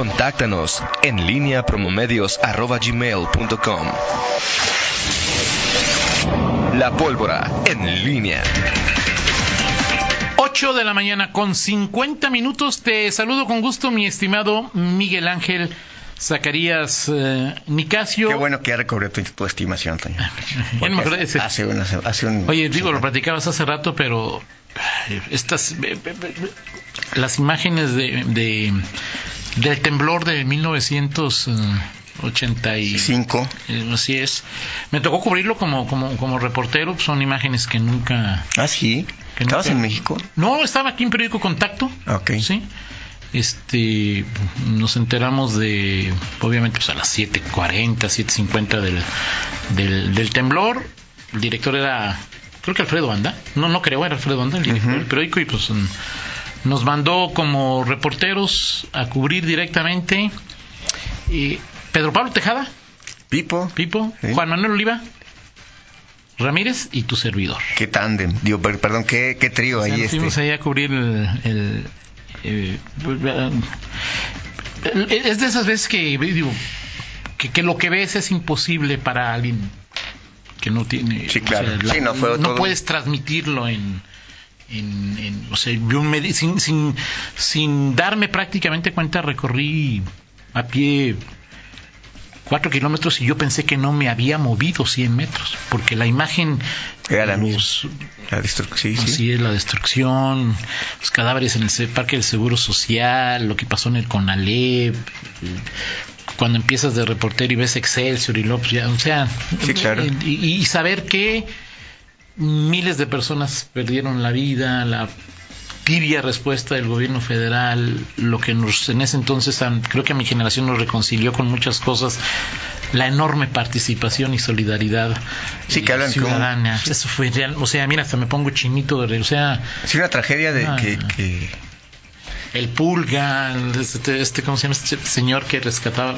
Contáctanos en línea promomedios.com. La pólvora en línea. 8 de la mañana con 50 minutos. Te saludo con gusto, mi estimado Miguel Ángel Zacarías eh, Nicasio. Qué bueno que ya recobré tu, tu estimación, ese- Hace, una, hace un... Oye, digo, lo platicabas hace rato, pero estas las imágenes de, de- del temblor de 1985 Cinco. así es. Me tocó cubrirlo como como como reportero, son imágenes que nunca Ah, sí. que ¿Estabas nunca- en México? No, estaba aquí en periódico Contacto. Ok. Sí. Este, nos enteramos de, obviamente, pues a las 7.40, 7.50 del, del, del temblor. El director era, creo que Alfredo Anda. No, no creo, era Alfredo Anda, el director del periódico. Y pues nos mandó como reporteros a cubrir directamente. Y Pedro Pablo Tejada, Pipo. Pipo, Sí. Juan Manuel Oliva, Ramírez y tu servidor. Qué tándem. Digo, per- perdón, qué, qué trío O sea, ahí este. fuimos ahí a cubrir el, el- eh, es de esas veces que digo que, que lo que ves es imposible para alguien que no tiene Sí, claro. la- Sí, no fue todo- puedes transmitirlo en en, en- o sea yo me- sin, sin sin darme prácticamente cuenta recorrí a pie cuatro kilómetros y yo pensé que no me había movido 100 metros porque la imagen Era la los- misma. La destrucción. Sí, sí. Así es, la destrucción, los cadáveres en el Parque del Seguro Social, lo que pasó en el CONALEP, cuando empiezas de reportero y ves Excelsior y López, ya, o sea, Sí, claro. y, y saber que miles de personas perdieron la vida, la tibia respuesta del gobierno federal, lo que nos en ese entonces creo que a mi generación nos reconcilió con muchas cosas, la enorme participación y solidaridad Sí, que hablan que ciudadana. Eso fue real, o sea, mira, hasta me pongo chinito de, o sea, Sí, una tragedia de Ah. que, que- el pulga, este, este ¿cómo se llama este señor que rescataba?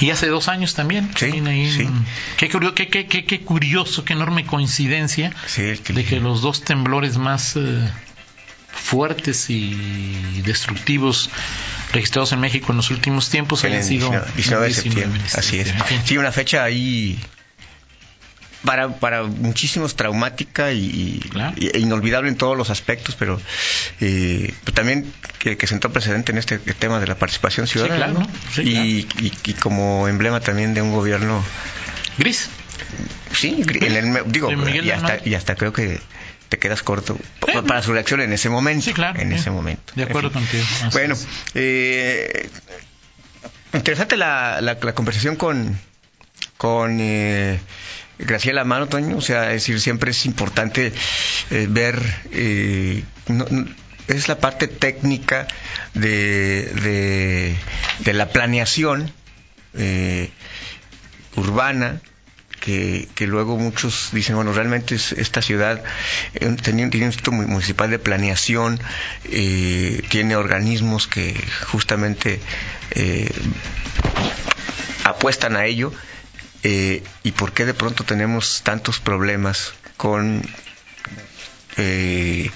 Y hace dos años también. Sí, también ahí, sí. Qué, curio- qué, qué- qué- qué curioso, qué enorme coincidencia Sí, que- de que los dos temblores más eh, fuertes y destructivos registrados en México en los últimos tiempos hayan sido 19, 19 de 19 septiembre. Así es. Sí, una fecha ahí para, para muchísimos traumática y, y- Claro. y- e inolvidable en todos los aspectos, pero eh, pues también que, que sentó precedente en este tema de la participación ciudadana. claro, ¿no? sí, y, y- y como emblema también de un gobierno, Gris. sí, gri- en el me- digo, y hasta, y hasta creo que te quedas corto pa- Eh, para su reacción en ese momento. Sí, claro. En sí. ese momento. De En acuerdo fin. contigo. Bueno, eh, interesante la, la, la conversación con, con Graciela Mano, Toño. O sea, es decir, siempre es importante eh, ver. eh, es la parte técnica de, de, la planeación eh, urbana. Que, que luego muchos dicen, bueno, realmente es- esta ciudad tiene un instituto mu- municipal de planeación, tiene organismos que justamente apuestan a ello, eh, y por qué de pronto tenemos tantos problemas con... eh,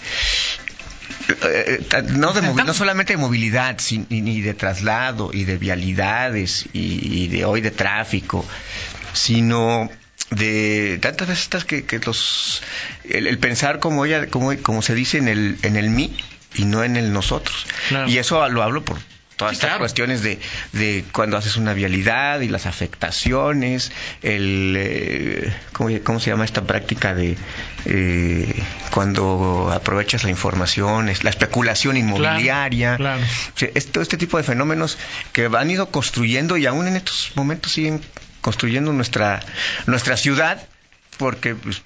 eh, no, de no solamente de movilidad, ni, ni de traslado y de vialidades y, y de hoy de tráfico, sino de tantas veces estas que, que los el, el pensar como ella como, como se dice en el en el mí y no en el nosotros Claro. y eso lo hablo por todas Sí, estas claro. cuestiones de, de cuando haces una vialidad y las afectaciones, el eh, ¿cómo, cómo se llama esta práctica de eh, cuando aprovechas la información, la especulación inmobiliaria, claro. O sea, es todo este tipo de fenómenos que han ido construyendo y aún en estos momentos siguen construyendo nuestra nuestra ciudad porque pues,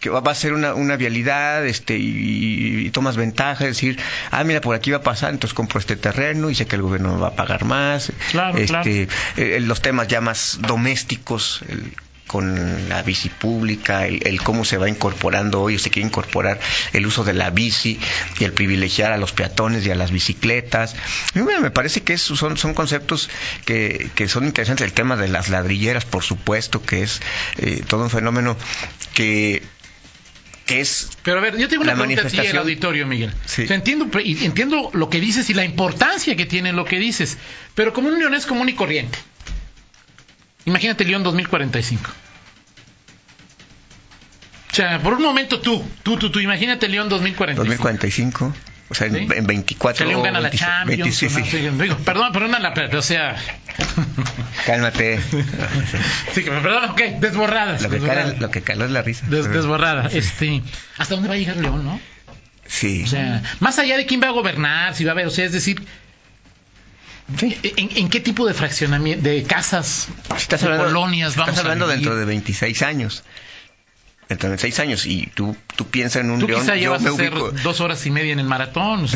que va a ser una, una vialidad este y, y tomas ventaja, es decir, ah, mira, por aquí va a pasar, entonces compro este terreno y sé que el gobierno me va a pagar más. Claro, este, eh, los temas ya más domésticos, el- con la bici pública, el, el cómo se va incorporando hoy, se quiere incorporar el uso de la bici y el privilegiar a los peatones y a las bicicletas. Bueno, me parece que esos son, son conceptos que, que son interesantes. El tema de las ladrilleras, por supuesto, que es eh, todo un fenómeno que que es Pero a ver, yo tengo una pregunta a ti, el auditorio, Miguel. Sí. O sea, entiendo, entiendo lo que dices y la importancia que tiene lo que dices, pero como un leonés común y corriente. Imagínate León 2045. O sea, por un momento tú, tú, tú, tú, imagínate León 2045. 2045, o sea, en, ¿Sí? en 24 Que León gana la 26, Champions. 26, o no sí. sé, digo, perdón, la pero, o sea. Cálmate. sí, que me perdón, ok, desborradas. Lo que, cala, lo que cala es la risa. Des- desborrada. Este, ¿Hasta dónde va a llegar León, no? Sí. O sea, más allá de quién va a gobernar, si va a haber, o sea, es decir, Sí. ¿en, en qué tipo de fraccionamiento, de casas, Estás de hablando, colonias vamos estás hablando a vivir? dentro de 26 años. Dentro de 26 años. Y tú, tú piensas en un Tú león. quizá yo me a hacer ubico. dos horas y media en el maratón.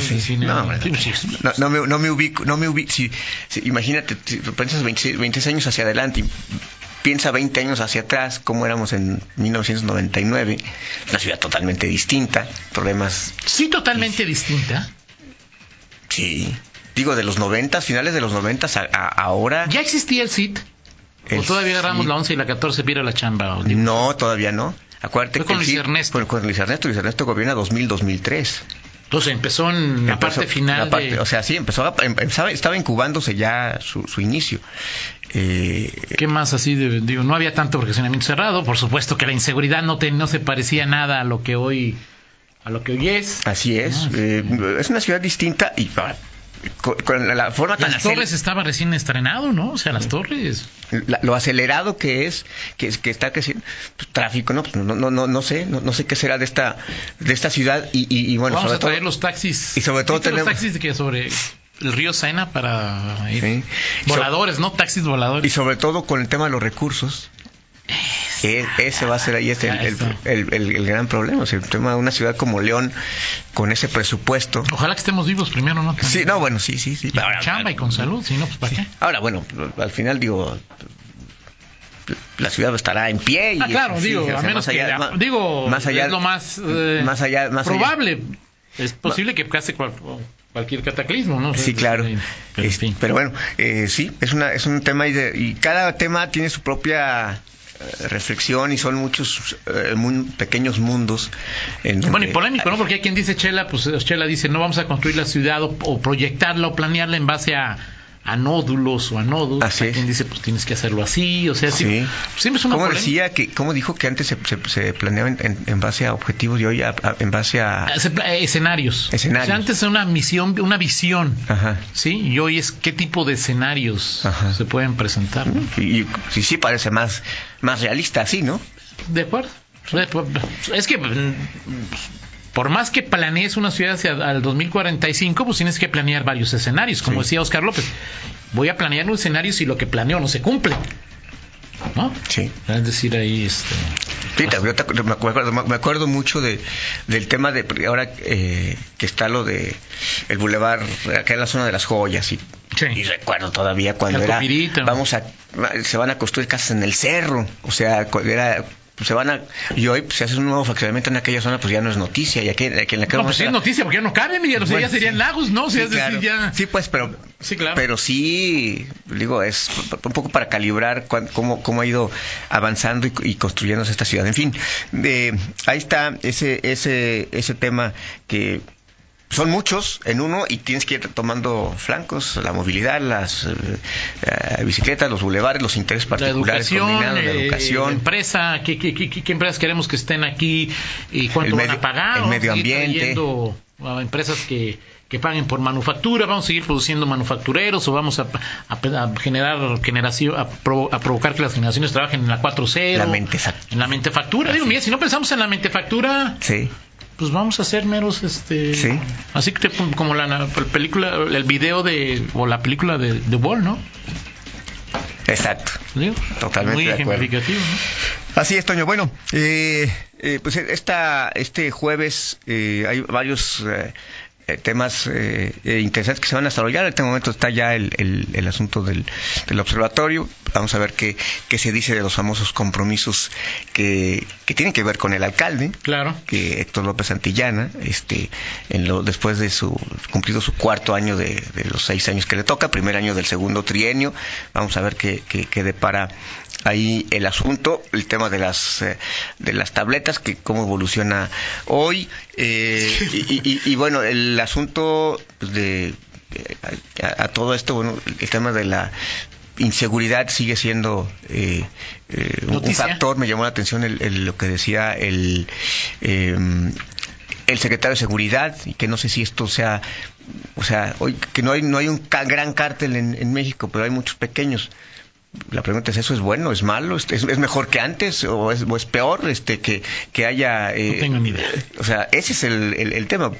no, no, me, no me ubico, no me ubico, si, si- imagínate, si piensas 26, 26 años hacia adelante y piensa 20 años hacia atrás, como éramos en 1999, una ciudad totalmente distinta, problemas, Sí, totalmente distinta. sí, digo, de los 90, finales de los 90 a, a- ahora, ¿Ya existía el CIT? ¿O todavía agarramos CIT. la 11 y la 14 para ir a la chamba? digo, no, todavía no. Acuérdate Fue que con Luis Ernesto. fue con Luis Ernesto, Luis Ernesto gobierna 2000-2003. Entonces empezó en la parte final la parte- de... O sea, sí, empezó a- em- estaba, incubándose ya su, su inicio. Eh, ¿Qué más así? De, digo, no había tanto fraccionamiento cerrado. Por supuesto que la inseguridad no, te, no se parecía nada a lo que hoy a lo que hoy es. Así es. Ah, sí. eh, es una ciudad distinta y ah, con, con la forma tan Las Torres estaba recién estrenado, ¿no? O sea, las Torres. la- lo acelerado que es, que, que está creciendo pues, tráfico, ¿no? Pues, no, no, no, no sé, no, no sé qué será de esta, de esta ciudad y, y- y bueno, Vamos sobre a traer todo, los taxis. y sobre todo ¿Viste tenemos- los taxis que sobre el río Sena para ir? Sí. Voladores, ¿no? Taxis y voladores. sobre todo con el tema de los recursos. E- ese va a ser ahí este, el, el, el- el- gran problema, o sea, el tema de una ciudad como León con ese presupuesto. Ojalá que estemos vivos primero, ¿no? Sí, no, bueno, sí, sí, sí. Y con chamba y con salud, si no, pues ¿para qué? Ahora, bueno, al final digo, la ciudad estará en pie y Ah, claro, sí, digo, o sea, a menos más allá- que, ma- digo, más allá- es lo más, eh, más allá- más allá- probable. Es posible que pase cual- cualquier cataclismo, ¿no? Sí, claro. Pero, en Es- fin. pero bueno, eh, sí, es una es un tema y, de- y cada tema tiene su propia reflexión y son muchos eh, mun- pequeños mundos. en Bueno, y polémico, ¿no? Porque hay quien dice Chela, pues Chela dice, no vamos a construir la ciudad o, o proyectarla o planearla en base a, a nódulos o a nodos. Así hay es. quien dice, pues tienes que hacerlo así, o sea, sí, Sí. siempre es una ¿Cómo decía que, cómo dijo que antes se, se, se planeaba en, en- en base a objetivos y hoy a- a- en base a Ah, eh, escenarios. Escenarios. O sea, antes era una misión, una visión, Ajá. ¿sí? Y hoy es qué tipo de escenarios Ajá. se pueden presentar, ¿no? Y, y sí, sí parece más, más realista así, ¿no? De acuerdo. Es que mm, por más que planees una ciudad hacia al 2045, pues tienes que planear varios escenarios. Como Sí. decía Oscar López, voy a planear un escenario si lo que planeo no se cumple. ¿No? Sí. Es decir, ahí este, Sí, te- me, acuerdo, me acuerdo mucho de, del tema de ahora eh, que está lo de el bulevar, acá en la zona de las joyas y, Sí. y recuerdo todavía cuando El era Copirito. vamos a se van a construir casas en el cerro, o sea, cu- era se van a y hoy pues, si haces un nuevo fraccionamiento en aquella zona pues ya no es noticia y aquí, aquí en la No, pues sí es noticia porque ya no cabe, Miguel. O sea, Bueno, ya serían sí. lagos, ¿no? O sea, Sí, es decir, claro. ya. Sí, pues, pero Sí, claro. pero sí, digo, es un poco para calibrar cuán- cómo, cómo ha ido avanzando y, y construyéndose esta ciudad. En fin, eh, ahí está ese, ese, ese tema que son muchos en uno y tienes que ir tomando flancos, la movilidad, las eh, eh, bicicletas, los bulevares, los intereses la particulares, educación, la eh, educación. la empresa, ¿qué, qué, qué, qué empresas queremos que estén aquí y cuánto van a pagar? el Vamos a medio seguir ambiente. trayendo a empresas que, que paguen por manufactura, vamos a seguir produciendo manufactureros o vamos a, a- a generar generación, a, provo- a provocar que las generaciones trabajen en la 4.0. La mentefac- En la mentefactura. Digo, mira, si no pensamos en la mentefactura, Sí, pues vamos a ser meros este Sí. así que te- como la, la película el video de o la película de The Wall no exacto. Totalmente muy de acuerdo. ejemplificativo ¿no? Así es, Toño. Bueno, eh, eh, pues esta, este jueves eh, hay varios eh, temas eh, eh, interesantes que se van a desarrollar. En este momento está ya el, el, asunto del, del, observatorio. Vamos a ver qué, qué se dice de los famosos compromisos que, que tienen que ver con el alcalde. Claro. Que Héctor López Santillana, este, en lo, después de su cumplido su cuarto año de, de, los seis años que le toca, primer año del segundo trienio. Vamos a ver qué, qué, qué depara ahí el asunto, el tema de las de las tabletas, que cómo evoluciona hoy eh, y, bueno, el asunto pues, de a, todo esto, bueno, el tema de la inseguridad sigue siendo eh, eh, un factor. Me llamó la atención lo que decía el em, el secretario de seguridad y que no sé si esto sea, o sea, hoy que no hay no hay un gran cártel en México, pero hay muchos pequeños la pregunta es eso es bueno es malo es, es mejor que antes o es, es, peor este que, que haya eh, no tengo ni idea. o sea ese es el, el, tema.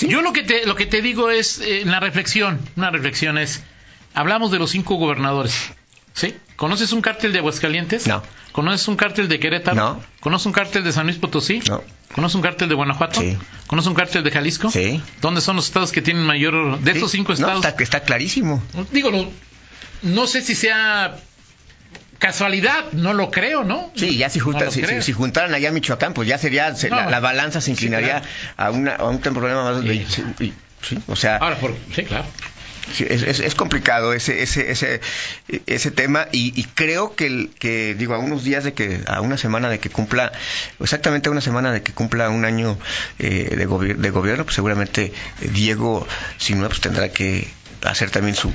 Yo lo que te lo que te digo es eh, la reflexión una reflexión es hablamos de los cinco gobernadores sí conoces un cártel de Aguascalientes no. Conoces un cártel de Querétaro no. Conoces un cártel de San Luis Potosí no. ¿Conoces un cártel de Guanajuato? Sí. ¿Conoces un cártel de Jalisco? Sí. ¿Dónde son los estados que tienen mayor... De estos cinco estados... No, está, está clarísimo. Digo, no sé si sea casualidad, no lo creo, ¿no? Sí, ya si, si, juntaran allá Michoacán, pues ya sería, la, balanza se inclinaría a, una, a un problema más de... Sí, o sea... Ahora, sí, claro. es, es, complicado ese ese ese ese tema y, creo que que digo a unos días de que a una semana de que cumpla exactamente a una semana de que cumpla un año eh, de, de gobierno pues seguramente Diego Sinue pues tendrá que hacer también su,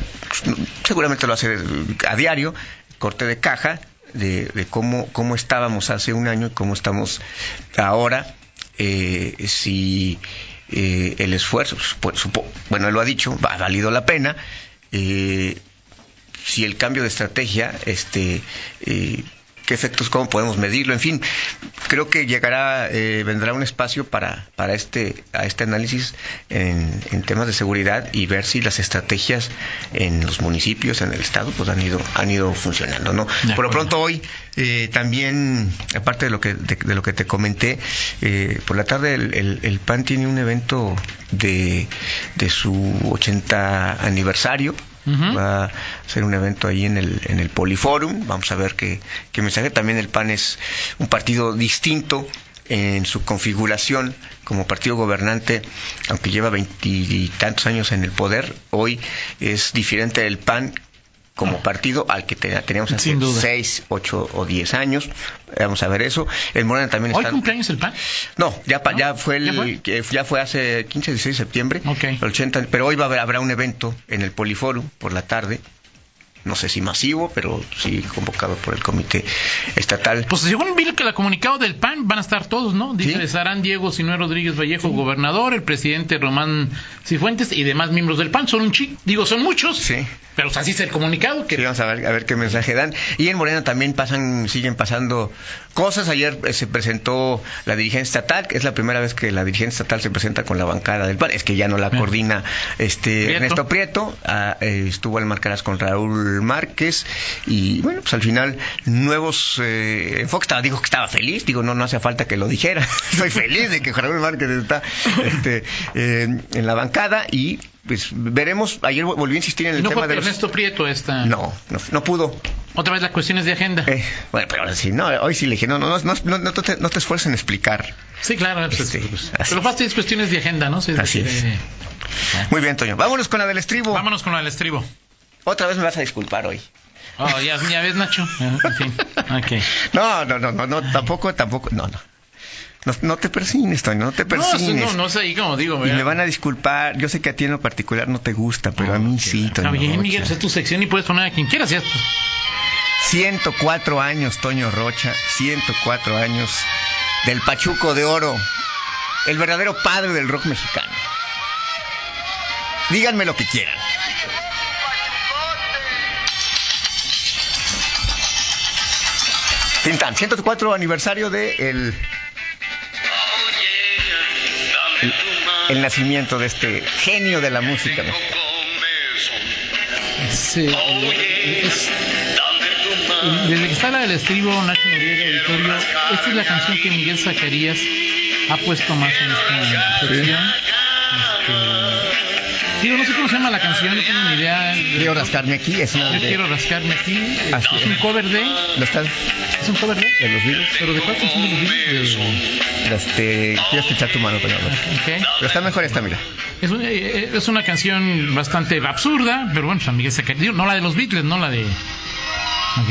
seguramente lo hace a diario, corte de caja de, de cómo, cómo estábamos hace un año y cómo estamos ahora, eh, si eh, el esfuerzo, bueno, él lo ha dicho, ha valido la pena, eh, si el cambio de estrategia este, eh, qué efectos, cómo podemos medirlo, en fin, creo que llegará, eh, vendrá un espacio para, para este, a este análisis en, en, temas de seguridad y ver si las estrategias en los municipios, en el estado, pues han ido, han ido funcionando, ¿no? Por lo pronto hoy, eh, también, aparte de lo que, de, lo que te comenté, eh, por la tarde el, el, PAN tiene un evento de, de su 80 aniversario, Va a ser un evento ahí en el, en el Poliforum. Vamos a ver qué, qué mensaje. También el PAN es un partido distinto en su configuración como partido gobernante, aunque lleva veintitantos años en el poder, hoy es diferente del PAN como partido al que teníamos hace seis, ocho o diez años. Vamos a ver eso. El Morena también ¿Hoy cumpleaños el PAN? No, ya, ya fue el, ¿Ya fue? hace 15, 16 de septiembre. Okay. 80, pero hoy va a haber, habrá un evento en el Poliforum por la tarde no sé si masivo, pero sí convocado por el comité estatal. Pues según vi que la comunicado del PAN van a estar todos, ¿no? Dice estarán Diego Sinué Rodríguez Vallejo, gobernador, el presidente Román Cifuentes y demás miembros del PAN. Son un chico, digo, son muchos. Sí. Pero así es el comunicado. Que... Sí, vamos a ver, a ver qué mensaje dan. Y en Morena también pasan, siguen pasando cosas. Ayer eh, se presentó la dirigencia estatal, que es la primera vez que la dirigencia estatal se presenta con la bancada del PAN. Es que ya no la coordina este Ernesto Prieto. Ah, eh, estuvo al marcarás con Raúl Márquez y bueno, pues al final nuevos eh, enfoques. Estaba, dijo que estaba feliz, digo, no, no hace falta que lo dijera. Estoy feliz de que Raúl Márquez está este, eh, en la bancada y pues veremos. Ayer volví a insistir en el no tema fue de Ernesto Prieto esta. No, no, no pudo. Otra vez las cuestiones de agenda. Eh, bueno, pero ahora sí, no, hoy sí le dije, no, no, no, no, no, te, no te esfuerces en explicar. Sí, claro, pues, este, pues, pero fácil es cuestiones de agenda, ¿no? Sí, así es. Eh, Muy bien, Toño. Vámonos con la del estribo. Vámonos con la del estribo. Otra vez me vas a disculpar hoy. Oh, ya, ya ves, Nacho. En fin. Okay. No, no, no, no, no, tampoco, tampoco, no, no. No, no te persines, Toño, no te persines. No, no, no sé, ahí como digo. Y me van a disculpar, yo sé que a ti en lo particular no te gusta, pero a mí sí, Toño. Está bien, Miguel, es tu sección y puedes poner a quien quieras, ¿cierto? 104 años, Toño Rocha, 104 años del Pachuco de Oro, el verdadero padre del rock mexicano. Díganme lo que quieran. Tintán, 104 aniversario de el, el, nacimiento de este genio de la música Sí, desde que está la del estribo Nacho Noriega Auditorio, esta es la canción que Miguel Zacarías ha puesto más en esta sección. Este, cómo se llama la canción, no tengo ni idea. Quiero rascarme aquí, es una Yo de, quiero rascarme aquí. Así Es es. un cover de. ¿Lo estás? Es un cover de. de los Beatles. ¿Pero de cuál canción de los Beatles? De- Este, quiero escuchar tu mano, pero, Ok. pero está mejor esta, mira. Es, un- eh, es una canción bastante absurda, pero bueno, San Miguel se digo, No la de los Beatles, no la de. ¿Ok?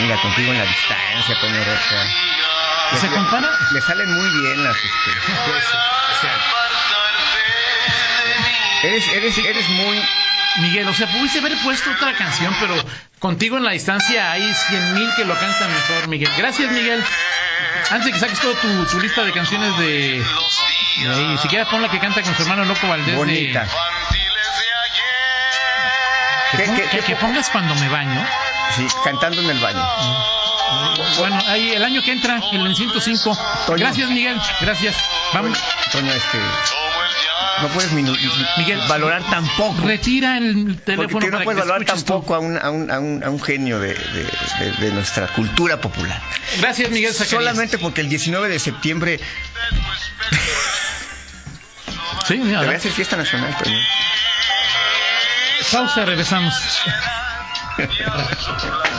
Mira, contigo en la distancia, Toño Rocha. ¿Se compara? Le salen muy bien las. este, eres, eres, eres muy. Miguel, o sea, pudiste haber puesto otra canción, pero contigo en la distancia hay cien mil que lo cantan mejor, Miguel. Gracias, Miguel. Antes de que saques toda tu, tu lista de canciones de, de ahí, ni siquiera pon la que canta con su hermano Loco Valdés Bonita. de... ¿Qué- Que, pon- qué- que- qué- que pongas cuando me baño. Sí, cantando en el baño. Bueno, ahí el año que entra, el 105. Toño. Gracias, Miguel. Gracias. Vamos. Toño, este. No puedes Miguel, valorar tampoco. Retira el Porque teléfono tú no para puedes valorar tampoco a un, a un, a un, a un genio de, de, de- de nuestra cultura popular. Gracias, Miguel Zacarías. Solamente porque el 19 de septiembre Sí, mira, debería ser fiesta nacional, Toño. pausa, regresamos.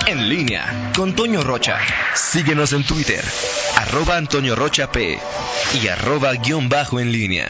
En línea con Toño Rocha. Síguenos en Twitter, arroba Antonio Rocha P y arroba guion bajo en línea.